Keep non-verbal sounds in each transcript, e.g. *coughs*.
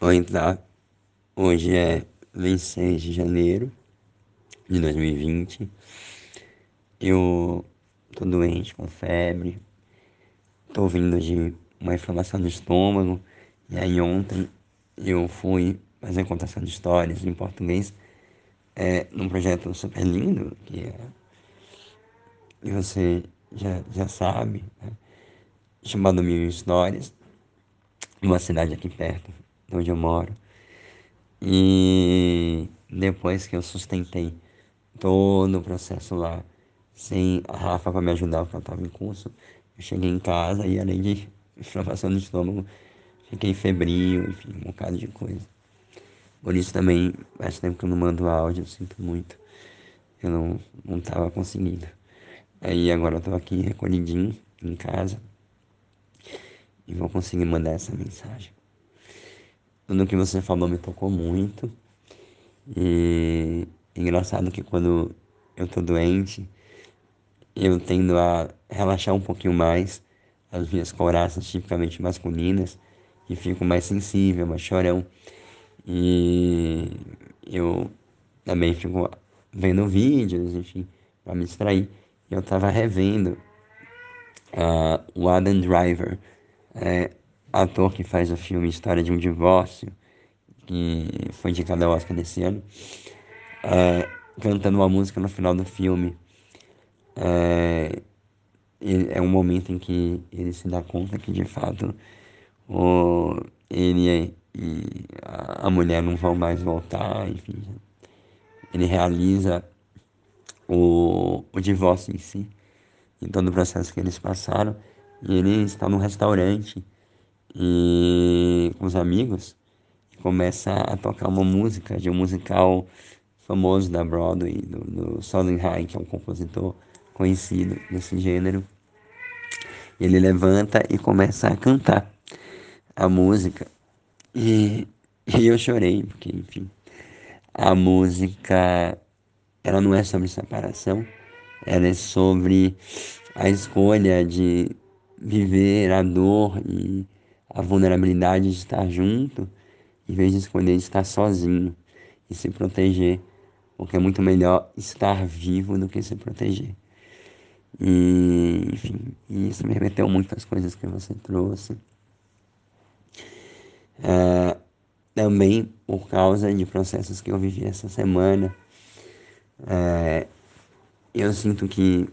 Oi, tá? Hoje é 26 de janeiro de 2020. Eu tô doente, com febre. Tô vindo de uma inflamação do estômago. E aí ontem eu fui fazer contação de histórias em português é, num projeto super lindo que é, e você já, já sabe, né? chamado Mil Histórias, uma cidade aqui perto onde eu moro. E depois que eu sustentei todo o processo lá, sem a Rafa para me ajudar, porque ela estava em curso, eu cheguei em casa e além de *laughs* inflamação do estômago, fiquei febril, enfim, um bocado de coisa. Por isso também, faz tempo que eu não mando áudio, eu sinto muito. Eu não, não tava conseguindo. Aí agora eu tô aqui recolhidinho em casa e vou conseguir mandar essa mensagem. Tudo que você falou me tocou muito. E engraçado que quando eu tô doente, eu tendo a relaxar um pouquinho mais as minhas coraças tipicamente masculinas e fico mais sensível, mais chorão. E eu também fico vendo vídeos, enfim, para me distrair. Eu tava revendo uh, o Adam Driver, é, ator que faz o filme História de um Divórcio, que foi indicado ao Oscar nesse ano, é, cantando uma música no final do filme. É, é um momento em que ele se dá conta que de fato o, ele e a mulher não vão mais voltar, enfim. Ele realiza o, o divórcio em si, em todo o processo que eles passaram. E ele está num restaurante e com os amigos e começa a tocar uma música de um musical famoso da Broadway, do, do Sondheim, que é um compositor conhecido desse gênero. Ele levanta e começa a cantar a música. E, e eu chorei, porque, enfim, a música, ela não é sobre separação, ela é sobre a escolha de viver a dor e a vulnerabilidade de estar junto, em vez de escolher estar sozinho e se proteger, porque é muito melhor estar vivo do que se proteger. E, enfim, isso me remeteu muito às coisas que você trouxe. É, também por causa de processos que eu vivi essa semana, é, eu sinto que,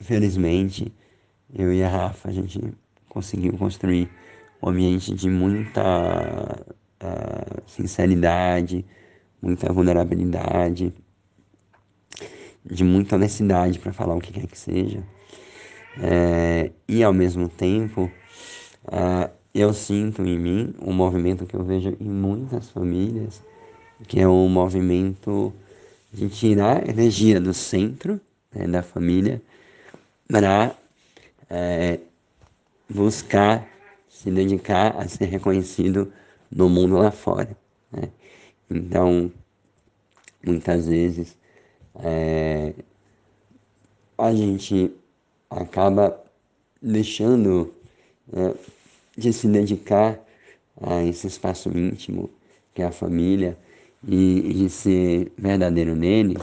felizmente, eu e a Rafa, a gente conseguiu construir um ambiente de muita uh, sinceridade, muita vulnerabilidade, de muita honestidade para falar o que quer que seja. É, e ao mesmo tempo, uh, eu sinto em mim um movimento que eu vejo em muitas famílias, que é um movimento de tirar energia do centro né, da família para é, buscar se dedicar a ser reconhecido no mundo lá fora. Né? Então, muitas vezes, é, a gente acaba deixando é, de se dedicar a esse espaço íntimo que é a família e, e de ser verdadeiro nele,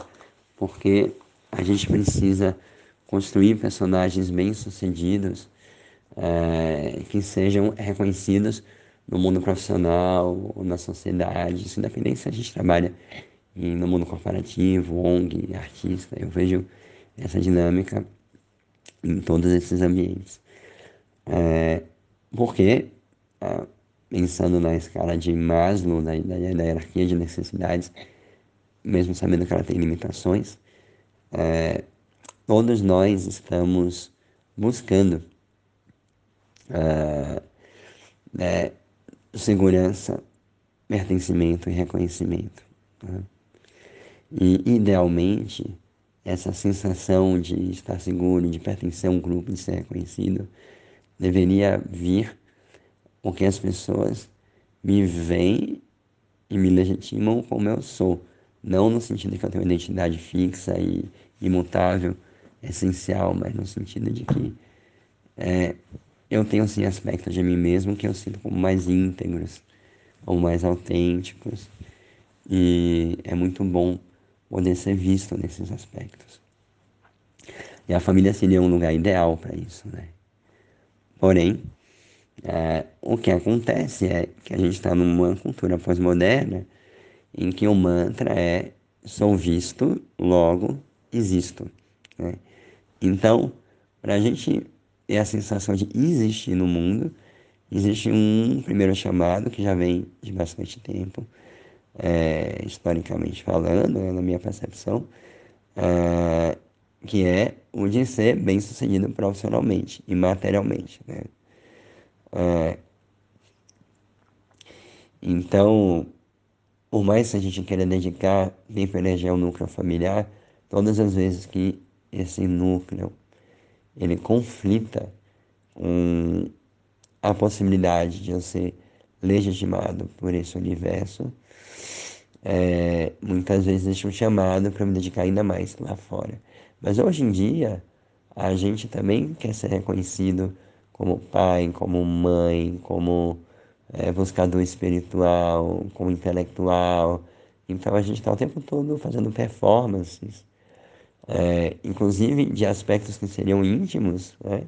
porque a gente precisa construir personagens bem-sucedidos é, que sejam reconhecidos no mundo profissional na sociedade, isso independente se a gente trabalha no mundo corporativo, ONG, artista, eu vejo essa dinâmica em todos esses ambientes. É, porque, é, pensando na escala de Maslow, da, da, da hierarquia de necessidades, mesmo sabendo que ela tem limitações, é, todos nós estamos buscando uh, é, segurança, pertencimento e reconhecimento. Né? E, idealmente, essa sensação de estar seguro, de pertencer a um grupo, de ser reconhecido, deveria vir porque as pessoas me veem e me legitimam como eu sou. Não no sentido que eu tenho uma identidade fixa e imutável, essencial, mas no sentido de que é, eu tenho sim aspectos de mim mesmo que eu sinto como mais íntegros, ou mais autênticos. E é muito bom poder ser visto nesses aspectos. E a família seria um lugar ideal para isso, né? Porém, é, o que acontece é que a gente está numa cultura pós-moderna em que o mantra é sou visto, logo existo. Né? Então, para a gente ter a sensação de existir no mundo, existe um primeiro chamado que já vem de bastante tempo, é, historicamente falando, né, na minha percepção, é, que é o de ser bem sucedido profissionalmente e materialmente. Né? É, então, por mais que a gente queira dedicar tempo e energia ao núcleo familiar, todas as vezes que esse núcleo ele conflita com a possibilidade de eu ser legitimado por esse universo, é, muitas vezes deixa um chamado para me dedicar ainda mais lá fora. Mas hoje em dia, a gente também quer ser reconhecido como pai, como mãe, como é, buscador espiritual, como intelectual. Então a gente está o tempo todo fazendo performances, é, inclusive de aspectos que seriam íntimos, né?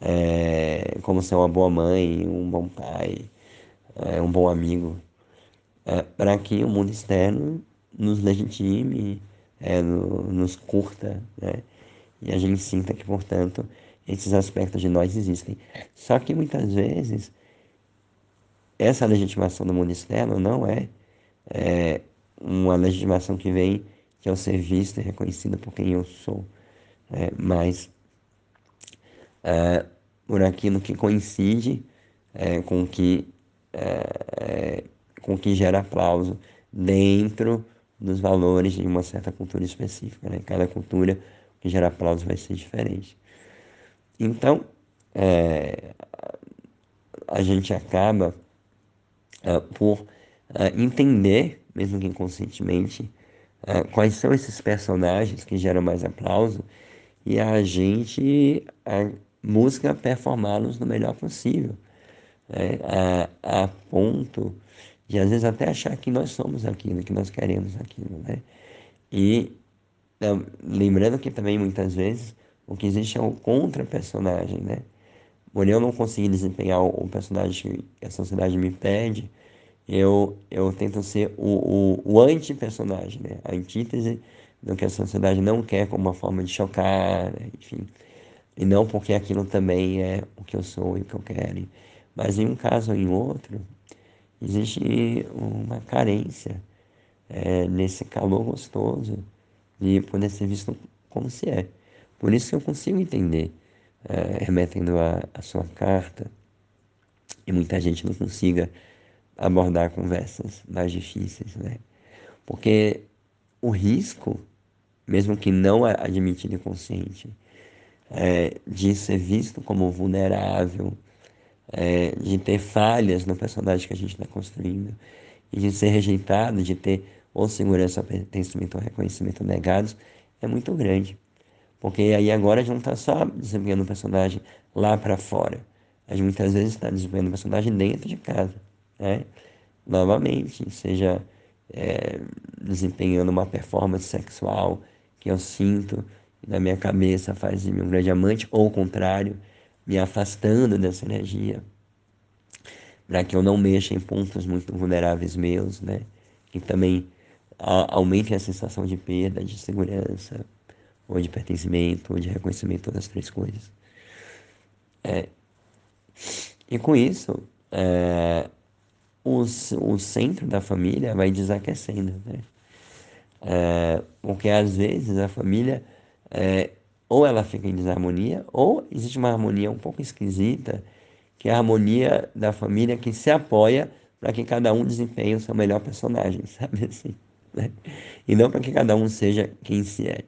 É, como ser uma boa mãe, um bom pai, é, um bom amigo, é, para que o mundo externo nos legitime, é, no, nos curta, né? e a gente sinta que, portanto, esses aspectos de nós existem. Só que muitas vezes essa legitimação do mundo externo não é, é uma legitimação que vem eu ser visto e reconhecido por quem eu sou, é, mas é, por aquilo que coincide é, com que é, com que gera aplauso dentro dos valores de uma certa cultura específica. Né? Cada cultura que gera aplauso vai ser diferente. Então, é, a gente acaba por entender, mesmo que inconscientemente, uh, quais são esses personagens que geram mais aplauso e a gente busca performá-los no melhor possível, né? a, a, ponto de às vezes até achar que nós somos aquilo, que nós queremos aquilo, né? E lembrando que também muitas vezes o que existe é um contra-personagem, né? Por eu não conseguir desempenhar o personagem que a sociedade me pede, eu, eu tento ser o, o, o anti-personagem, né? A antítese do que a sociedade não quer como uma forma de chocar, né? enfim. E não porque aquilo também é o que eu sou e o que eu quero. Mas em um caso ou em outro, existe uma carência é, nesse calor gostoso de poder ser visto como se é. Por isso que eu consigo entender, é, remetendo a sua carta, e muita gente não consiga abordar conversas mais difíceis, né? Porque o risco, mesmo que não admitido e consciente, é, de ser visto como vulnerável, é, de ter falhas no personagem que a gente está construindo, e de ser rejeitado, de ter ou segurança, pertencimento ou reconhecimento negados, é muito grande. Porque aí agora a gente não está só desempenhando o personagem lá para fora. A gente muitas vezes está desempenhando o personagem dentro de casa. Né? Novamente, seja é, desempenhando uma performance sexual que eu sinto na minha cabeça faz de mim um grande amante, ou o contrário, me afastando dessa energia, para que eu não mexa em pontos muito vulneráveis meus, né? Que também aumentem a sensação de perda, de segurança, ou de pertencimento, ou de reconhecimento das três coisas. É, e com isso, é, o, o centro da família vai desaquecendo, né? É, porque às vezes a família é, ou ela fica em desarmonia, ou existe uma harmonia um pouco esquisita, que é a harmonia da família que se apoia para que cada um desempenhe o seu melhor personagem, *laughs* sabe assim? Né? E não para que cada um seja quem se é.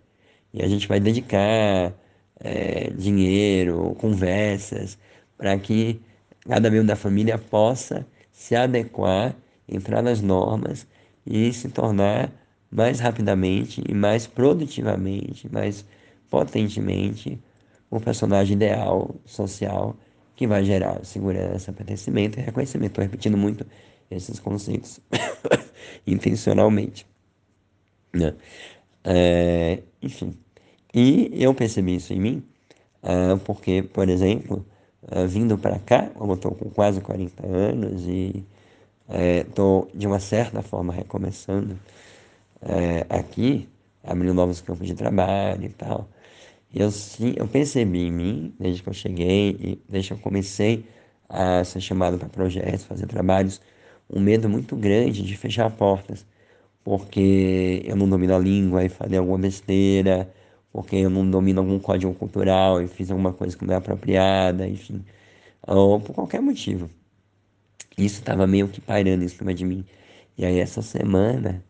E a gente vai dedicar é, dinheiro, conversas, para que cada membro da família possa se adequar, entrar nas normas e se tornar mais rapidamente e mais produtivamente, mais potentemente o personagem ideal social que vai gerar segurança, pertencimento e reconhecimento. Estou repetindo muito esses conceitos *coughs* intencionalmente, né? É, enfim, e eu percebi isso em mim, ah, porque, por exemplo, ah, vindo para cá, como estou com quase 40 anos e estou, de uma certa forma, recomeçando é, aqui, abrindo novos campos de trabalho e tal, eu, sim, eu percebi em mim, desde que eu cheguei e desde que eu comecei a ser chamado para projetos, fazer trabalhos, um medo muito grande de fechar portas, porque eu não domino a língua e falei alguma besteira, porque eu não domino algum código cultural e fiz alguma coisa que não é apropriada, enfim, ou por qualquer motivo. Isso estava meio que pairando em cima de mim. E aí essa semana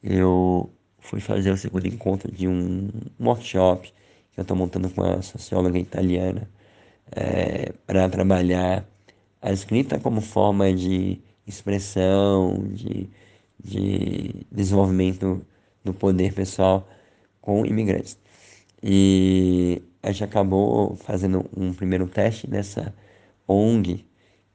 eu fui fazer o segundo encontro de um workshop que eu estou montando com a socióloga italiana é, para trabalhar a escrita como forma de expressão, de, de desenvolvimento do poder pessoal com imigrantes. E a gente acabou fazendo um primeiro teste nessa ONG,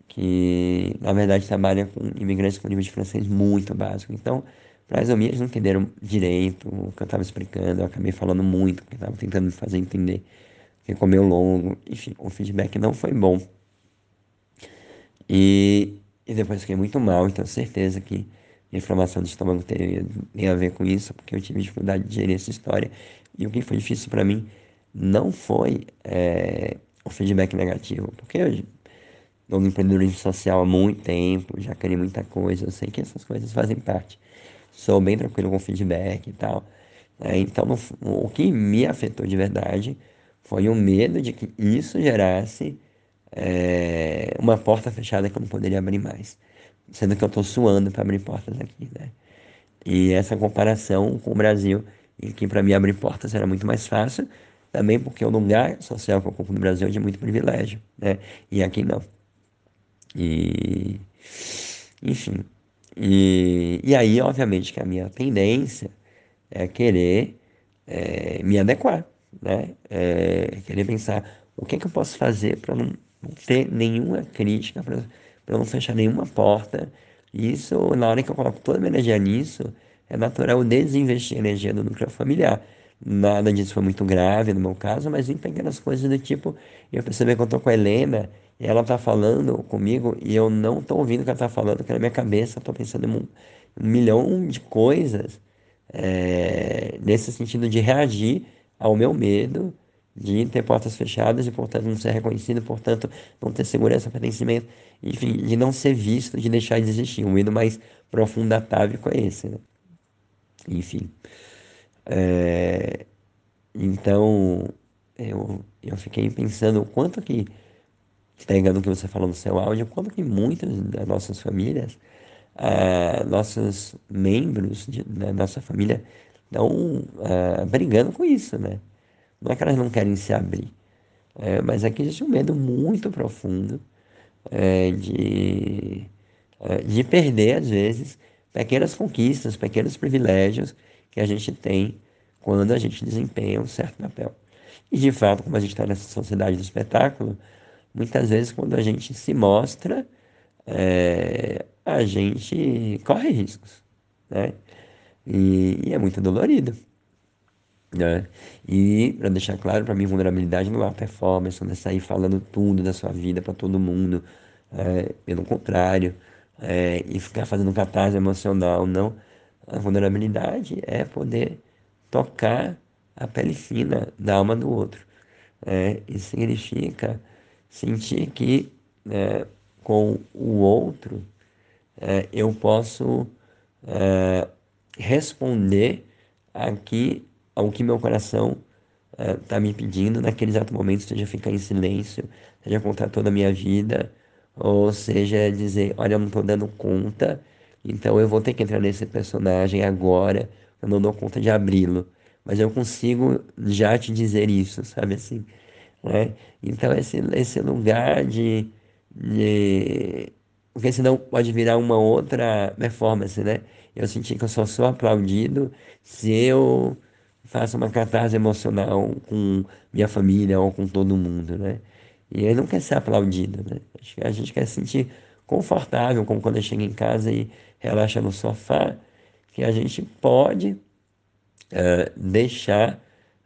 que na verdade trabalha com imigrantes com nível de francês muito básico. Então, para as eles não entenderam direito o que eu estava explicando, eu acabei falando muito, porque estava tentando fazer entender, ficou meio longo, enfim, o feedback não foi bom. E, e depois fiquei muito mal, então certeza que inflamação do estômago tem a ver com isso, porque eu tive dificuldade de gerir essa história. E o que foi difícil para mim não foi é, o feedback negativo, porque eu estou no empreendedorismo social há muito tempo, já queria muita coisa, eu sei que essas coisas fazem parte. Sou bem tranquilo com feedback e tal. É, então, no, o que me afetou de verdade foi o medo de que isso gerasse é, uma porta fechada que eu não poderia abrir mais. Sendo que eu estou suando para abrir portas aqui, né? E essa comparação com o Brasil, em que para mim abrir portas era muito mais fácil, também porque o lugar social que eu ocupo no Brasil é de muito privilégio, né? E aqui não. E, enfim. E, e aí, obviamente, que a minha tendência é querer é, me adequar, né? É, querer pensar o que, é que eu posso fazer para não ter nenhuma crítica, para não fechar nenhuma porta. Isso, na hora que eu coloco toda a minha energia nisso, é natural desinvestir energia do núcleo familiar. Nada disso foi muito grave no meu caso, mas em pequenas coisas do tipo, eu percebi que eu tô com a Helena e ela tá falando comigo e eu não tô ouvindo o que ela tá falando, porque na minha cabeça eu tô pensando em um, um milhão de coisas é, nesse sentido de reagir ao meu medo de ter portas fechadas e, portanto, não ser reconhecido, portanto, não ter segurança, pertencimento, enfim, de não ser visto, de deixar de existir. O medo mais profundo atávico é esse, né? Enfim. É... Então, eu, eu fiquei pensando o quanto que, pegando o que você falou no seu áudio, quanto que muitas das nossas famílias, ah, nossos membros de, da nossa família estão ah, brigando com isso, né? Não é que elas não querem se abrir, é, mas é que existe um medo muito profundo é, de, é, de perder, às vezes, pequenas conquistas, pequenos privilégios que a gente tem quando a gente desempenha um certo papel. E, de fato, como a gente está nessa sociedade do espetáculo, muitas vezes, quando a gente se mostra, é, a gente corre riscos, né? E, e é muito dolorido. Né? E para deixar claro, para mim, vulnerabilidade não é uma performance, não é sair falando tudo da sua vida para todo mundo. É, pelo contrário, é, e ficar fazendo catarse emocional, não. A vulnerabilidade é poder tocar a pele fina da alma do outro. É, isso significa sentir que é, com o outro é, eu posso é, responder aqui ao que meu coração está eh, me pedindo naqueles exato momento, seja ficar em silêncio, seja contar toda a minha vida, ou seja dizer, olha, eu não estou dando conta, então eu vou ter que entrar nesse personagem agora, eu não dou conta de abri-lo, mas eu consigo já te dizer isso, sabe assim, né? Então esse, esse lugar de, de... porque senão pode virar uma outra performance, né? Eu senti que eu só sou aplaudido se eu faça uma catarse emocional com minha família ou com todo mundo, né? E ele não quer ser aplaudido, né? A gente quer se sentir confortável, como quando eu chego em casa e relaxa no sofá, que a gente pode é, deixar,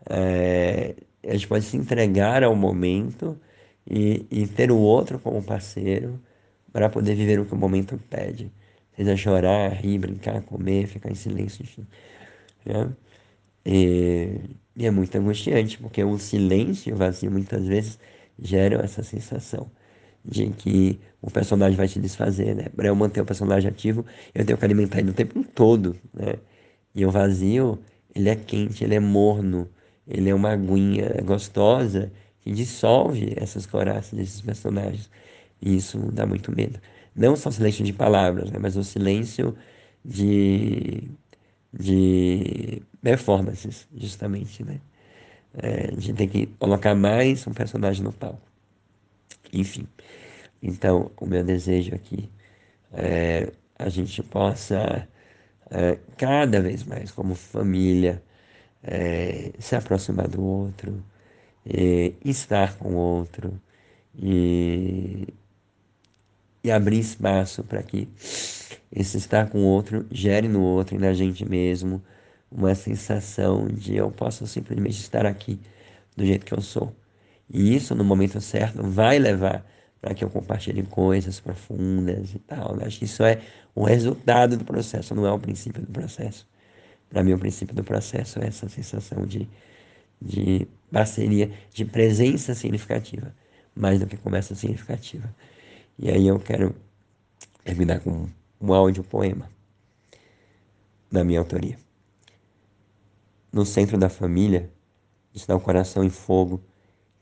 é, a gente pode se entregar ao momento e, e ter o outro como parceiro para poder viver o que o momento pede. Seja chorar, rir, brincar, comer, ficar em silêncio, enfim. Né? E, e é muito angustiante, porque o silêncio o vazio muitas vezes geram essa sensação de que o personagem vai se desfazer, né? Para eu manter o personagem ativo, eu tenho que alimentar ele o tempo todo, né? E o vazio, ele é quente, ele é morno, ele é uma aguinha gostosa que dissolve essas coraças desses personagens. E isso dá muito medo. Não só o silêncio de palavras, né? mas o silêncio de, de performances, justamente, né? É, a gente tem que colocar mais um personagem no palco. Enfim, então o meu desejo aqui é a gente possa é, cada vez mais, como família, é, se aproximar do outro, é, estar com o outro e, e abrir espaço para que esse estar com o outro gere no outro e na gente mesmo uma sensação de eu posso simplesmente estar aqui do jeito que eu sou. E isso, no momento certo, vai levar para que eu compartilhe coisas profundas e tal. Né? Acho que isso é o resultado do processo, não é o princípio do processo. Para mim, o princípio do processo é essa sensação de, de parceria, de presença significativa, mais do que conversa significativa. E aí eu quero terminar com um áudio poema da minha autoria. No centro da família está o coração em fogo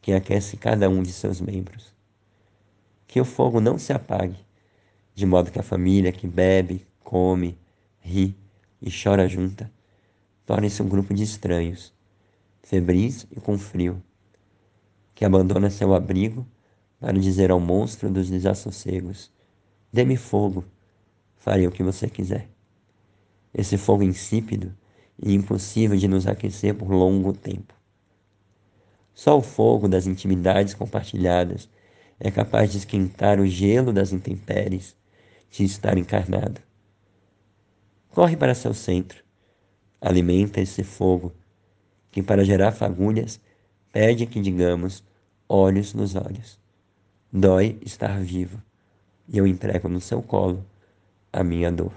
que aquece cada um de seus membros. Que o fogo não se apague, de modo que a família que bebe, come, ri e chora junta torne-se um grupo de estranhos, febris e com frio, que abandona seu abrigo para dizer ao monstro dos desassossegos: Dê-me fogo, farei o que você quiser. Esse fogo insípido e impossível de nos aquecer por longo tempo. Só o fogo das intimidades compartilhadas é capaz de esquentar o gelo das intempéries de estar encarnado. Corre para seu centro, alimenta esse fogo, que para gerar fagulhas pede que digamos olhos nos olhos. Dói estar vivo, e eu entrego no seu colo a minha dor.